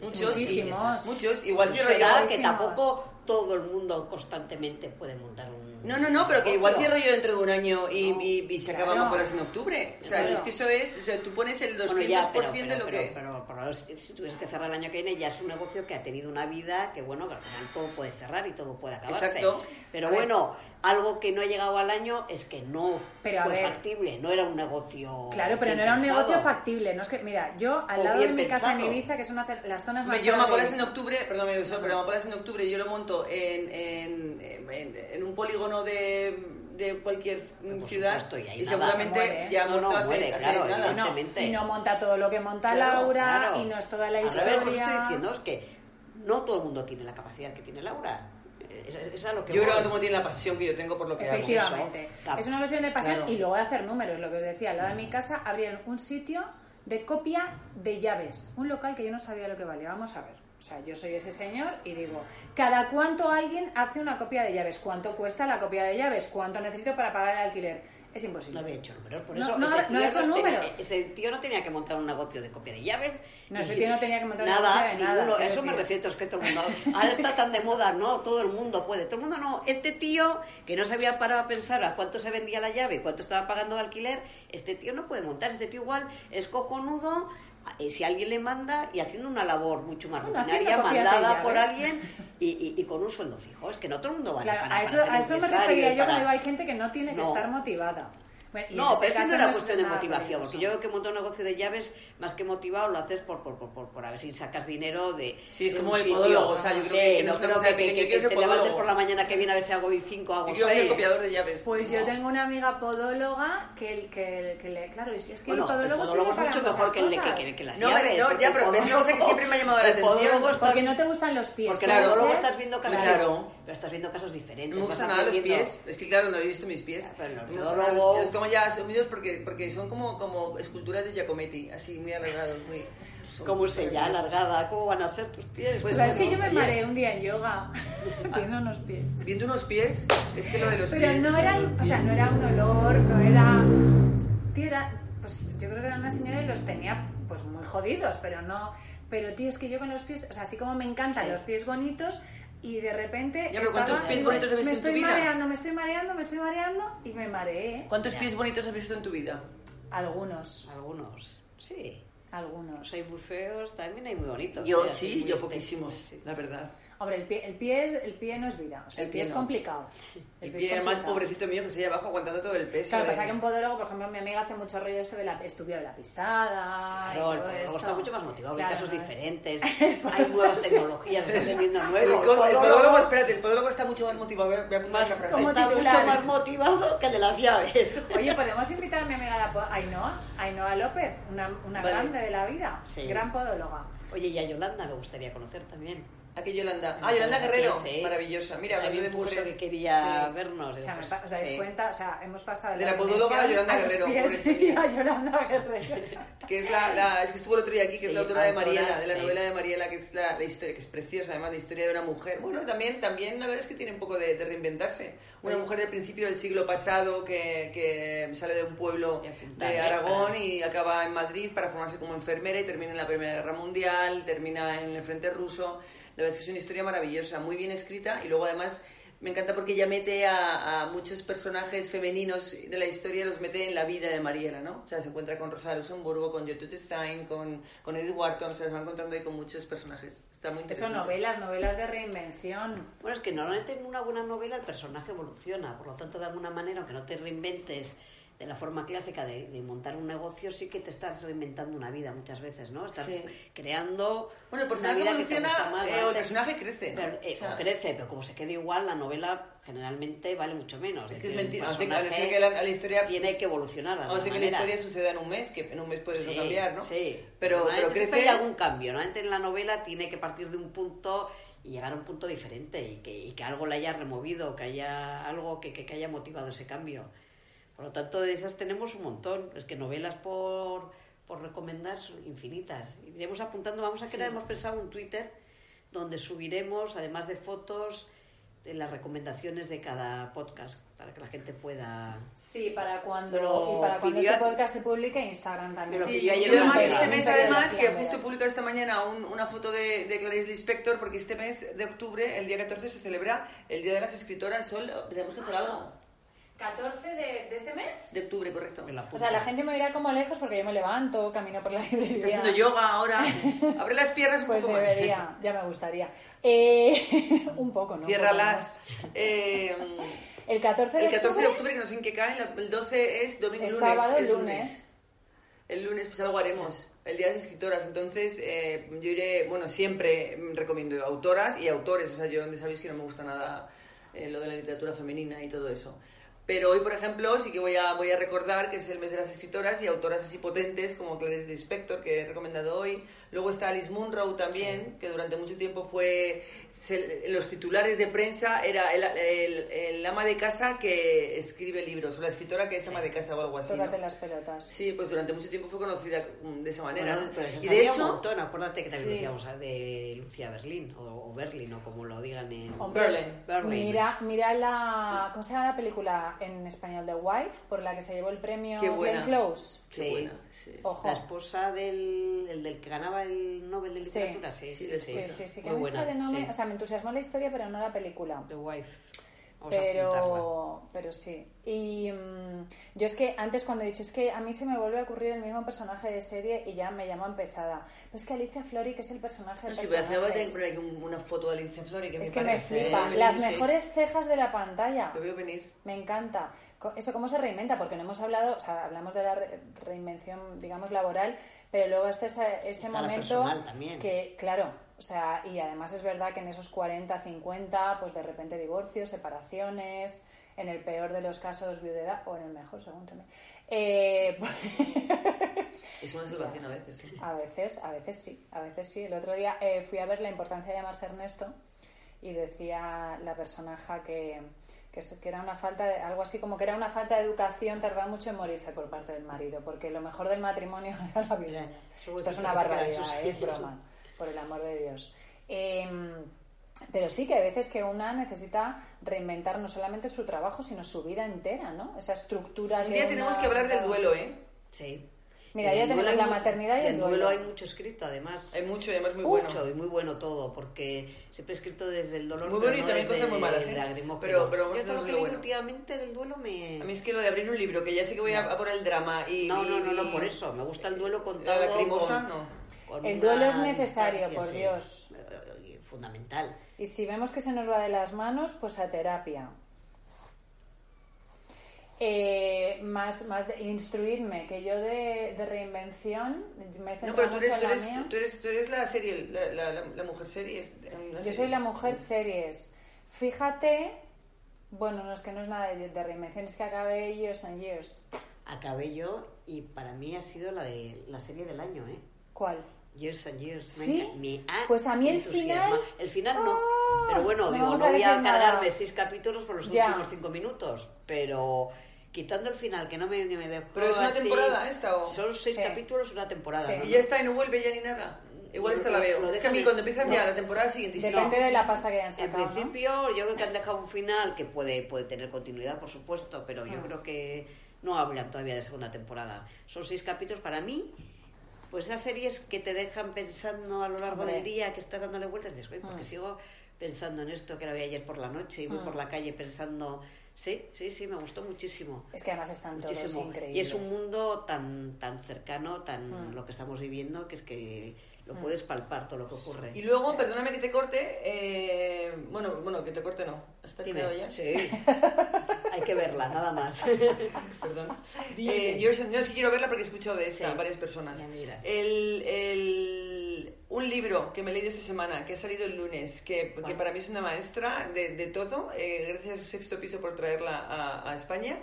Muchos, Muchísimos. muchos, igual que Muchísimos. tampoco todo el mundo constantemente puede montar un... No, no, no, pero que igual cierro yo dentro de un año y, No, y- y se claro. acaba Amapolas en octubre. O sea, Claro. es que eso es, o sea, tú pones el 200% Bueno, ya, pero, de pero, lo pero, que... pero, pero si, si tuvieses que cerrar el año que viene, ya es un negocio que ha tenido una vida que, bueno, que al final todo puede cerrar y todo puede acabarse. Exacto. Pero A ver. bueno, algo que no ha llegado al año es que no Pero, fue ver. factible, no era un negocio. Claro, pero no era un pensado. negocio factible. No es que, mira, yo al O lado de mi casa en. Ibiza, que una ce- las zonas más yo de Amapolas en octubre, perdón, me pero Amapolas en octubre yo lo monto en, en, en, en un polígono de, de cualquier ciudad supuesto, y y seguramente Se muere, ¿eh? ya No, no, hace, muere, hace claro, nada. evidente. No, evidentemente. y no monta todo lo que monta Claro, Laura Claro. y no es toda la Al historia. lo que estoy diciendo es que no todo el mundo tiene la capacidad que tiene Laura. Es, es- a lo que Yo creo que todo el mundo tiene la pasión que yo tengo por lo que hago. Efectivamente. Eso, claro. Es una cuestión de pasión Claro. y luego de hacer números. Lo que os decía, al lado de mi casa abrieron un sitio de copia de llaves. Un local que yo no sabía lo que valía. Vamos a ver. O sea, yo soy ese señor y digo, ¿cada cuánto alguien hace una copia de llaves? ¿Cuánto cuesta la copia de llaves? ¿Cuánto necesito para pagar el alquiler? Es No imposible. había hecho números, por No, eso no, ese, no ha hecho tenía- números. ese tío no tenía que montar un negocio de copia de llaves. No, ese tío no tenía que montar un nada, negocio de nada, ninguno. Eso me refiero, es que todo el mundo. Ahora está tan de moda, no, todo el mundo puede. Todo el mundo no. Este tío que no se había parado a pensar a cuánto se vendía la llave y cuánto estaba pagando de alquiler, este tío no puede montar. Este tío igual es cojonudo. Si alguien le manda y haciendo una labor mucho más Bueno, rutinaria, mandada por alguien y, y- y con un sueldo fijo. Es que no todo el mundo vale Claro, para, a eso, para a eso me refería yo cuando digo hay gente que no tiene que estar motivada. Bueno, No, este pero eso no era es cuestión de motivación, porque yo que monto un negocio de llaves, más que motivado, lo haces por, por, por, por, por a ver si sacas dinero de. Sí, es de como un el sitio. podólogo, o sea, yo creo Sí, que- que no creo que, que- yo que te levantes por la mañana que viene a ver si hago hoy 5 hago Yo quiero ser 6. copiador de llaves. Pues yo No. tengo una amiga podóloga que, que, que le. Claro, es, es que Bueno, el podólogo, el podólogo es mucho mejor que el de que, que, que las No, llaves. no, porque ya, pero es una cosa que podólogo- siempre me ha llamado la atención. Porque no te gustan los pies. Porque claro, luego estás viendo casos, Claro. pero estás viendo casos diferentes. No me gustan nada los pies. Es que claro, no he visto mis pies. Pero el Ya sumidos porque, porque son como, como esculturas de Giacometti, así muy alargados. Muy, ¿Cómo se ya alargada? ¿Cómo van a ser tus pies? Pues, Pues es que yo me mareé un día en yoga viendo unos pies. Viendo unos pies, es que lo de los Pero pies. no eran, o sea, no era un olor, no era. Tío, era. Pues yo creo que era una señora y los tenía pues muy jodidos, pero no. Pero tío, es que yo con los pies, o sea, así como me encantan Sí. los pies bonitos y de repente. Ya, pero ¿cuántos pies me- bonitos has visto Me en tu estoy vida? mareando, me estoy mareando, me estoy mareando y me mareé. ¿Cuántos pies bonitos has visto en tu vida? Algunos, Algunos, sí. algunos. Hay muy feos, también hay muy bonitos. Yo sí, yo poquísimos, sí. la verdad. Hombre, el pie, el pie, es, el pie no es vida, o sea, el, El pie, pie es no. complicado. El pie es pie más complicado. pobrecito mío que se lleva abajo aguantando todo el peso. Claro, de- pasa que un podólogo, por ejemplo, mi amiga hace mucho rollo esto de la estudio de la pisada. y Claro, el todo podólogo esto. está mucho más motivado, Claro, hay casos no es- diferentes, hay nuevas tecnologías, están El, nuevos. el podólogo, espérate, el podólogo está mucho más motivado. Más- está titular. mucho más motivado que el de las llaves. Oye, podemos invitar a mi amiga la Ainhoa, Ainhoa López, una, una Vale. grande de la vida, Sí. gran podóloga. Oye, y a Yolanda me gustaría conocer también. Aquí Yolanda. Ah, Yolanda Guerrero. sí. maravillosa. Mira, hablando Había de un curso mujeres. que quería Sí. vernos. O sea, pues, ¿os dais sí. cuenta? O sea, hemos pasado De la podóloga a Yolanda Guerrero, a Yolanda Guerrero. Que es la, la- es que estuvo el otro día aquí, que Sí, es la autora de Mariela, de la sí. novela de Mariela, que es la, la historia, que es preciosa, además, la historia de una mujer. Bueno, también, también la verdad es que tiene un poco de, de reinventarse. Una Sí. mujer del principio del siglo pasado que, que sale de un pueblo de. Aragón y acaba en Madrid para formarse como enfermera y termina en la Primera Guerra Mundial, termina en el frente ruso. La verdad es que es una historia maravillosa, muy bien escrita y luego además me encanta porque ella mete a, a muchos personajes femeninos de la historia, los mete en la vida de Mariela, ¿no? O sea, se encuentra con Rosa de Luxemburgo, con Gertrude Stein, con, con Edith Wharton, o sea, se va encontrando ahí con muchos personajes. Está muy Eso, interesante. novelas, novelas de reinvención. Bueno, es que normalmente en una buena novela el personaje evoluciona, por lo tanto, de alguna manera, aunque no te reinventes de la forma clásica de, de montar un negocio, sí que te estás reinventando una vida muchas veces, ¿no? Estás Sí. creando Bueno, el una vida que te evoluciona gusta más. eh, el personaje crece. ¿no? Pero, eh, O sea, crece, pero como se quede igual, la novela generalmente vale mucho menos. Es que es mentira. O sea, que- la, la historia tiene que evolucionar de O alguna sea, que la historia suceda en un mes, que en un mes puedes no Sí, cambiar, ¿no? Sí, Pero, pero crece... hay algún cambio. Normalmente en la novela tiene que partir de un punto y llegar a un punto diferente y que, y que algo le haya removido, que haya algo que, que, que haya motivado ese cambio. Por lo tanto, de esas tenemos un montón. Es que novelas por, por recomendar son infinitas. Iremos apuntando, vamos a crear, hemos pensado un Twitter donde subiremos, además de fotos, de las recomendaciones de cada podcast para que la gente pueda... Sí, para cuando, Pero y para cuando pidió- este podcast se publique, Instagram también. Pero Sí, ayer yo además este mes, además, que justo publicado esta mañana un- una foto de, de Clarice Lispector, porque este mes de octubre, el día 14, se celebra el Día de las Escritoras. Sol, tenemos que hacer algo. 14 de, de este mes. De octubre, correcto. O sea, la gente me irá como lejos porque yo me levanto, camino por la Está librería. haciendo yoga ahora. Abre las piernas un Pues poco más. debería, ya me gustaría. Eh, un poco, ¿no? Ciérralas. Eh. El 14 de el 14 de octubre, octubre, que no sé en qué cae, el 12 es domingo Es lunes. sábado, es lunes. El lunes pues algo haremos, el Día de las Escritoras. Entonces eh, yo iré, bueno, siempre recomiendo autoras y autores. O sea, yo sabéis que no me gusta nada eh, lo de la literatura femenina y todo eso. Pero hoy, por ejemplo, sí que voy a, voy a recordar que es el mes de las escritoras y autoras así potentes como Clarice Lispector, que he recomendado hoy. Luego está Alice Munro también, que durante mucho tiempo fue... se- los titulares de prensa era el, el- el ama de casa que escribe libros, o la escritora que es ama de casa o algo así. ¿no? tócate las pelotas. Sí, pues durante mucho tiempo fue conocida de esa manera. Bueno, pero y de salía un hecho, montón. Acuérdate que también Sí. decíamos ah, de Lucía Berlín o, o Berlin o como lo digan en Hombre, Berlin. Berlin. Mira, mira la. ¿Cómo se llama la película en español? The Wife, por la que se llevó el premio Qué buena. Glenn Close. Qué Sí. buena, sí. Ojo. La esposa del, el del que ganaba el Nobel de Sí. Literatura, sí, Sí, sí, sí, Sí, sí. sí, sí, sí. O sea, me entusiasmó la historia, pero no la película. The Wife. Vamos a Pero, pero sí. Y mm, yo es que antes cuando he dicho, es que a mí se me vuelve a ocurrir el mismo personaje de serie y ya me llaman pesada. Pero es que Alicia Flori, que es el personaje No, de sí, pero por ahí un- una foto de Alicia Flori que es me que me flipa. Las sí. mejores cejas de la pantalla. Lo veo venir. Me encanta. Eso cómo se reinventa, porque no hemos hablado, o sea, hablamos de la re- reinvención, digamos, laboral, pero luego está ese, ese momento personal también. que, claro, o sea, y además es verdad que en esos 40, 50, pues de repente divorcios, separaciones, en el peor de los casos viudedad, o en el mejor, según también. Eh, Es una salvación a veces, sí. a veces, a veces sí, a veces sí. El otro día eh, fui a ver la importancia de llamarse Ernesto y decía la personaje que, que, era una falta de, algo así como que era una falta de educación tardar mucho en morirse por parte del marido, porque lo mejor del matrimonio era la vida. Esto es una barbaridad, ¿eh? es broma, por el amor de Dios. Em, pero sí que hay veces que una necesita reinventar no solamente su trabajo, sino su vida entera, ¿no? Esa estructura Un que día una tenemos que hablar ha del duelo, ¿eh? Sí. Mira, ya tenemos duelo la maternidad y el del duelo. hay mucho escrito, además. Hay mucho y además muy Mucho bueno. y muy bueno todo, porque siempre he escrito desde el dolor. Muy bueno y no también cosas muy malas, el ¿eh? Pero- pero vamos a Yo todo lo que lo leí bueno. últimamente del duelo me... A mí es que lo de abrir un libro, que ya sé que voy a, a por el drama y... No, no, y- no, no, por eso. Me gusta el duelo La contado lacrimosa, con- no. El duelo es necesario, por sí. Dios. Eh, Fundamental. Y si vemos que se nos va de las manos, pues a terapia. Eh, más, más de instruirme, que yo de, de reinvención me he No, centrado pero tú mucho eres, en tú la eres, mía. tú eres, tú eres la serie, la, la, la- la mujer serie. es una Yo serie. soy la mujer series. Fíjate, bueno, no es que no es nada de, de reinvención, es que acabé Years and Years. Acabé yo y para mí ha sido la de la serie del año, ¿eh? ¿Cuál? Years and Years. Me ¿Sí? me Pues a mí el final- El final no. ¡Ah! Pero bueno, No digo, no a voy a cargarme seis capítulos por los Ya. últimos cinco minutos. Pero quitando el final, que no me, me dejó. ¿Pero es una así- temporada esta o...? Son seis Sí. capítulos, una temporada. Sí. ¿no? Y ya está y no vuelve ya ni nada. Igual esta la veo. lo es que a mí cuando en- empiezan no. ya la temporada siguiente... si no- Depende de la pasta que hayan En sacado. ¿no? principio, yo creo que han dejado un final que puede, puede tener continuidad, por supuesto, pero yo Ah. creo que no hablan todavía de segunda temporada. Son seis capítulos para mí. Pues esas series que te dejan pensando a lo largo Hombre. del día, que estás dándole vueltas, y dices, "Uy, porque Ah. sigo pensando en esto que la vi ayer por la noche y voy por la calle pensando. Sí, sí, sí, me gustó muchísimo. Es que además están todos Muchísimo. increíbles. Y es un mundo tan, tan cercano, tan Ah. lo que estamos viviendo, que es que lo puedes palpar todo lo que ocurre. Y luego, perdóname que te corte, eh, bueno, bueno, que te corte no. ¿Está quedado ya? Sí. Hay que verla, nada más. Perdón. Eh, yo, yo sí quiero verla porque he escuchado de esta Sí. varias personas. El, el- un libro que me he leído esta semana, que ha salido el lunes, que, que para mí es una maestra de, de todo. eh, gracias a Sexto Piso por traerla a, a España.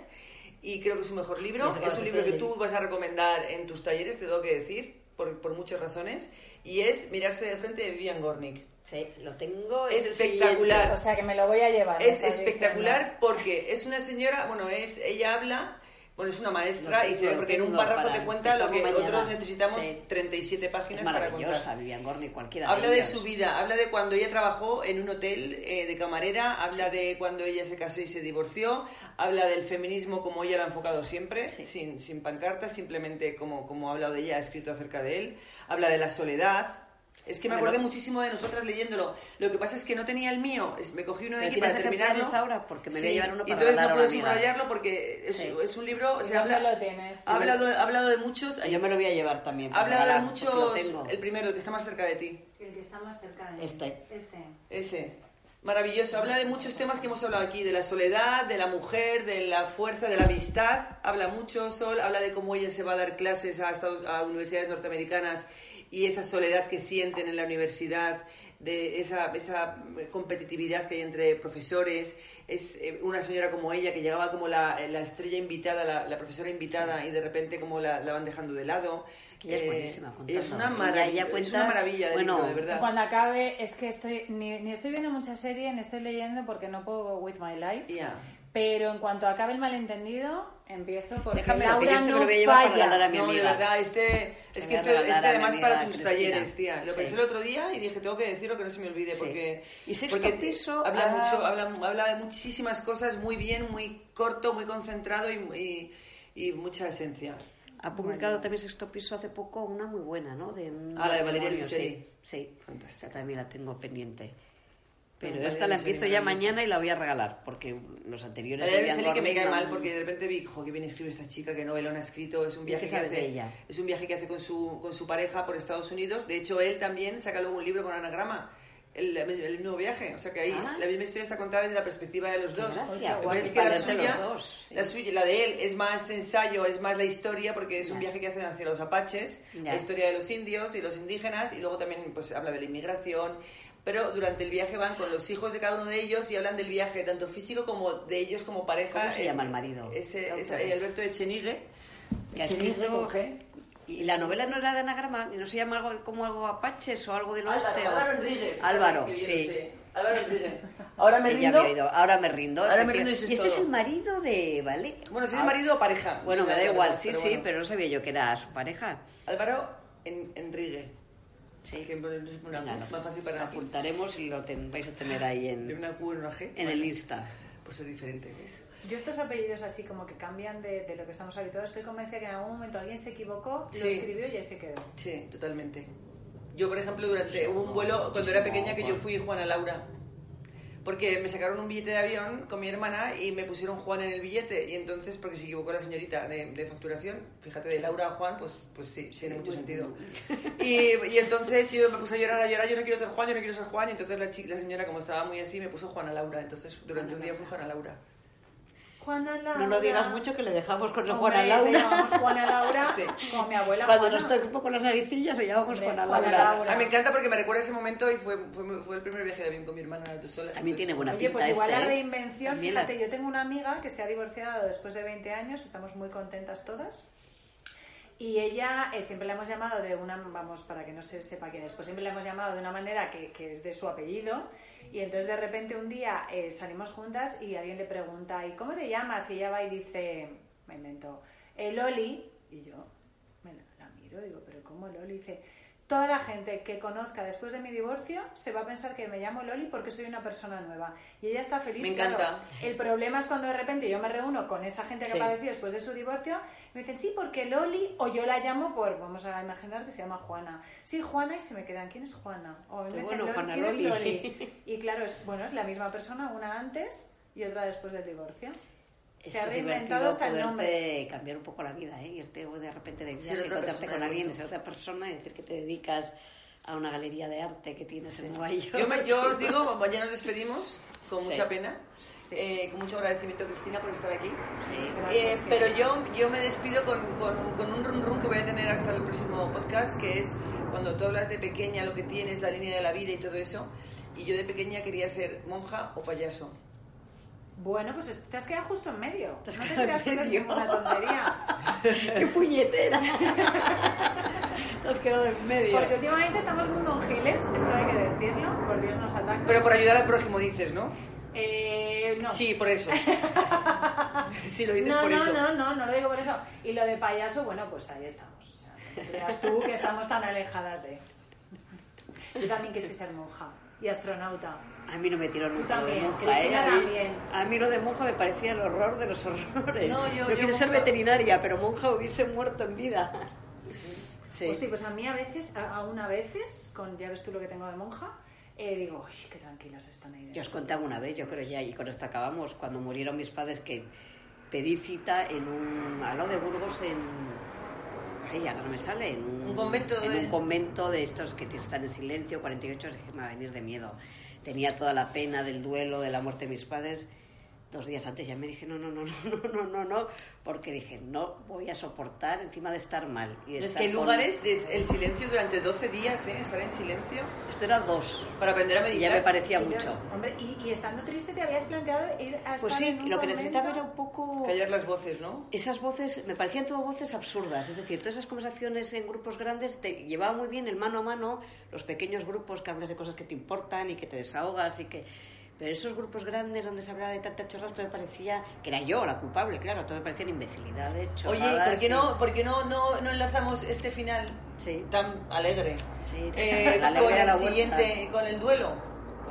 Y creo que es un mejor libro. Es un libro que tú vas a recomendar en tus talleres, te tengo que decir, por, por muchas razones. Y es Mirarse de frente de Vivian Gornick. Sí, lo tengo. es Espectacular. O sea que me lo voy a llevar. Es espectacular diciendo. porque es una señora, bueno, es ella habla, bueno, es una maestra y se ve porque en un párrafo te cuenta lo que mañana. otros necesitamos Sí. 37 Es páginas para contar. Vivian Gorni, cualquiera Habla de su vida, habla de cuando ella trabajó en un hotel eh, de camarera, habla de cuando ella se casó y se divorció, habla del feminismo como ella lo ha enfocado siempre, Sí. sin, sin pancartas, simplemente como, como ha hablado de ella, ha escrito acerca de él, habla de la soledad. Es que me Bueno. acordé muchísimo de nosotras leyéndolo. Lo que pasa es que no tenía el mío, me cogí uno de ¿Pero aquí para terminarlo. ahora? Porque me voy a llevar uno y para entonces no amiga. subrayarlo porque es, Sí. es un libro, o ¿Y sea, dónde habla, lo tienes? ha hablado, ha hablado de muchos, Yo me lo voy a llevar también. ha hablado de muchos, tengo. el primero, el que está más cerca de ti. El que está más cerca de Este. Este. Ese. Maravilloso. Habla de muchos temas que hemos hablado aquí, de la soledad, de la mujer, de la fuerza, de la amistad. Habla mucho, Sol. Habla de cómo ella se va a dar clases a, Estados- a universidades norteamericanas y esa soledad que sienten en la universidad, de esa, esa competitividad que hay entre profesores. Es eh, una señora como ella que llegaba como la, la estrella invitada, la, la profesora invitada y de repente como la, la van dejando de lado. Ella es Eh, buenísima es una maravilla, es una maravilla de bueno, libro, de verdad. Cuando acabe, es que estoy ni, ni estoy viendo mucha serie, ni estoy leyendo porque no puedo go with my life. Ya. Pero en cuanto acabe el malentendido, empiezo porque que yo Laura este me no lo voy a llevar para falla. regalar a mi no, amiga. de verdad, este, es que voy a este, regalar este a mi además para tus Cristina. talleres, tía. Lo Sí. pensé el otro día y dije, tengo que decirlo que no se me olvide, Sí. porque, Y Sexto porque Piso, habla, ah, mucho, habla, habla de muchísimas cosas muy bien, muy corto, muy concentrado y, y, y mucha esencia. Ha publicado también Sexto Piso hace poco una muy buena, ¿no? De un Ah, la de Valeria matrimonio, Luiseri. Sí, sí. Fantástica. Esta también la tengo pendiente. Pero esta la empiezo ya mañana y la voy a regalar, porque los anteriores... Vivian Sally que me cae mal porque de repente vi, jo, que bien escribe esta chica, que novelón ha escrito, es un ¿Y viaje qué que hace, de ella? es un viaje que hace con su, con su pareja por Estados Unidos. De hecho, él también saca luego un libro con anagrama. El, el mismo viaje, o sea que ahí Ah. la misma historia está contada desde la perspectiva de los Qué dos. es que la suya, dos, sí. la suya, la de él es más ensayo, es más la historia, porque es un viaje que hacen hacia los apaches, Ya. la historia de los indios y los indígenas, y luego también pues habla de la inmigración. Pero durante el viaje van con los hijos de cada uno de ellos y hablan del viaje, tanto físico como de ellos como pareja. ¿Cómo se Eh, llama el marido? Ese, ¿Qué ese- autor es? Alberto Echenigue. Echenigue. ¿Y la novela no era de anagrama? ¿Y no se llama algo como algo apaches o algo del oeste? Álvaro, o- Álvaro sí. Álvaro. Ahora me rindo. Ahora me rindo. Ahora me rindo y eso es y este es el marido de... ¿Vale? Bueno, si es Ah, marido o pareja. Bueno, me da igual, sí, pero sí, bueno. pero no sabía yo que era su pareja. Álvaro en, Enrigue. Sí. Que es una, Venga, más fácil para lo ti. apuntaremos y lo ten- vais a tener ahí De en, una Q en una G. en el Insta. Pues es diferente, ¿ves? Yo estos apellidos así como que cambian de, de lo que estamos habituados, estoy convencida que en algún momento alguien se equivocó, lo Sí. escribió y ahí se quedó. Sí, totalmente. Yo, por ejemplo, durante hubo un vuelo cuando era pequeña que yo fui Juana Laura. Porque me sacaron un billete de avión con mi hermana y me pusieron Juan en el billete. Y entonces, porque se equivocó la señorita de, de facturación, fíjate, de Laura a Juan, pues, pues sí, tiene mucho sentido. Y, y entonces yo me puse a llorar, a llorar, yo no quiero ser Juan, yo no quiero ser Juan. Y entonces la, la señora, como estaba muy así, me puso Juana Laura. Entonces, durante un día fui Juana Laura. Juana Laura. No lo digas mucho que le dejamos con Hombre, Juana Laura. Le llamamos Juana Laura Sí. como mi abuela Cuando Juana. nos toque un poco las naricillas le llamamos Hombre, Juana Juana Laura. Laura. Ah, me encanta porque me recuerda ese momento y fue, fue, fue el primer viaje de avión con mi hermana dos solas. También tiene buena Oye, pues pinta igual este, la ¿eh? reinvención, fíjate, yo tengo una amiga que se ha divorciado después de 20 años, estamos muy contentas todas. Y ella eh, siempre la hemos llamado de una, vamos, para que no se sepa quién es, pues siempre la hemos llamado de una manera que, que es de su apellido. Y entonces de repente un día eh, salimos juntas y alguien le pregunta, ¿y cómo te llamas? Y ella va y dice, me invento, "Eh, Loli. Y yo me la, la miro y digo, ¿pero cómo Loli? Dice, toda la gente que conozca después de mi divorcio se va a pensar que me llamo Loli porque soy una persona nueva. Y ella está feliz. Me claro. encanta. El problema es cuando de repente yo me reúno con esa gente que Sí. ha padecido después de su divorcio me dicen, sí, porque Loli, o yo la llamo por, vamos a imaginar que se llama Juana. Sí, Juana, y se me quedan, ¿quién es Juana? O me dicen, Bueno, "Loli, Juana ¿quién es Loli". Loli? Y claro, es, bueno, es la misma persona, una antes y otra después del divorcio. Es se ha es reinventado hasta el nombre. cambiar un poco la vida, ¿eh? Irte de repente de viaje, encontrarte con alguien, ser otra persona y decir que te dedicas a una galería de arte que tienes en Nueva York. Yo, me- yo os digo, ya nos despedimos con mucha pena, eh, con mucho agradecimiento Cristina por estar aquí. Sí, Gracias, Eh, pero yo, yo me despido con, con, con un run run que voy a tener hasta el próximo podcast, que es cuando tú hablas de pequeña, lo que tienes, la línea de la vida y todo eso. Y yo de pequeña quería ser monja o payaso. Bueno, pues es- te has quedado justo en medio. Te has no te quedado en creas que es medio. ninguna tontería. ¡Qué puñetera! Te has quedado en medio. Porque últimamente estamos muy monjiles, esto hay que decirlo, por Dios nos ataca. Pero por ayudar al prójimo dices, ¿no? Eh, no. Sí, por eso. sí, lo dices no, por no, eso. no, no, no lo digo por eso. Y lo de payaso, bueno, pues ahí estamos. O sea, no creas tú que estamos tan alejadas de... Yo también quise ser monja y astronauta. A mí no me tiró nunca lo de también, monja, ¿eh? A a mí lo de monja me parecía el horror de los horrores. No, yo- yo quise ser veterinaria, pero monja hubiese muerto en vida. Sí. Hostia, pues a mí a veces, a- aún a veces, con ya ves tú lo que tengo de monja, eh, digo, ay, qué tranquilas están ahí. Yo dentro". os conté alguna vez, yo creo ya, y con esto acabamos, cuando murieron mis padres, que pedí cita en un, al lado de Burgos, en... Ay, ahora no me sale, en un, Un convento En de- un convento de estos que están en silencio, 48 horas, dije, me va a venir de miedo. Tenía toda la pena del duelo, de la muerte de mis padres. Dos días antes ya me dije, no, no, no, no, no, no, no, porque dije, no voy a soportar encima de estar mal. Y de Es estar que con- lugares de el silencio durante 12 días, ¿eh? Estar en silencio Esto era dos, para aprender a y meditar. ya me parecía Y mucho. Hombre, y, y estando triste te habías planteado ir a Pues estar sí, en un lo que necesitaba era un poco... Callar las voces, ¿no? Esas voces, me parecían todo voces absurdas, es decir, todas esas conversaciones en grupos grandes te llevaba muy bien el mano a mano, los pequeños grupos que hablas de cosas que te importan y que te desahogas y que... Pero esos grupos grandes donde se hablaba de tanta chorras, todo me parecía, que era yo la culpable, claro, todo me parecían imbecilidades, Oye, chorradas ¿por qué y- no, por qué no, no, no enlazamos este final Sí. tan alegre Sí, eh, la alegría con el siguiente, con el duelo?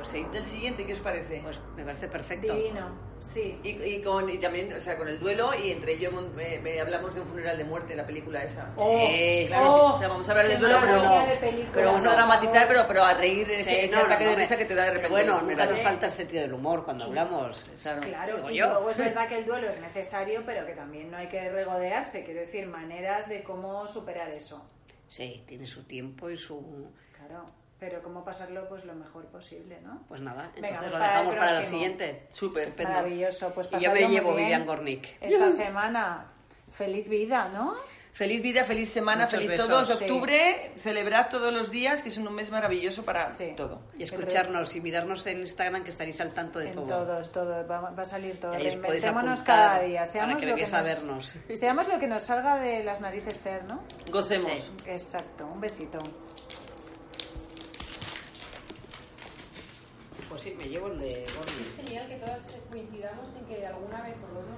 Pues sí. del siguiente, ¿qué os parece? Pues me parece perfecto. Divino, sí. Y, y con, y también, o sea, con el duelo y entre ellos me, me hablamos de un funeral de muerte la película esa. Oh, Sí, Claro, oh, o sea, vamos a hablar del duelo, pero no, de pero vamos a dramatizar, pero, pero a reír de ese, Sí, ese no, no, ataque de risa que te da de repente. Bueno, nunca nos falta el sentido del humor cuando hablamos. Claro. Claro, y yo. luego es verdad que el duelo es necesario, pero que también no hay que regodearse, quiero decir, maneras de cómo superar eso. Sí, tiene su tiempo y su... Claro, pero cómo pasarlo pues lo mejor posible, ¿no? Pues nada, Venga, entonces pues lo para el dejamos para la próximo. siguiente. Súper. Estupendo. Maravilloso, pues Y yo me llevo Vivian Gornick. Esta semana, feliz vida, ¿no? Feliz vida, feliz semana, Muchos feliz besos. todo. Es Sí. octubre, celebrad todos los días, que es un mes maravilloso para Sí. todo. Y escucharnos y mirarnos en Instagram que estaréis al tanto de En todo. todos, todo, va, va a salir todo. Reinventémonos cada día, para seamos que lo que a nos, vernos. seamos lo que nos salga de las narices ser, ¿no? Gocemos. Sí. Exacto, un besito. Sí, me llevo el de. Genial que todas coincidamos en que alguna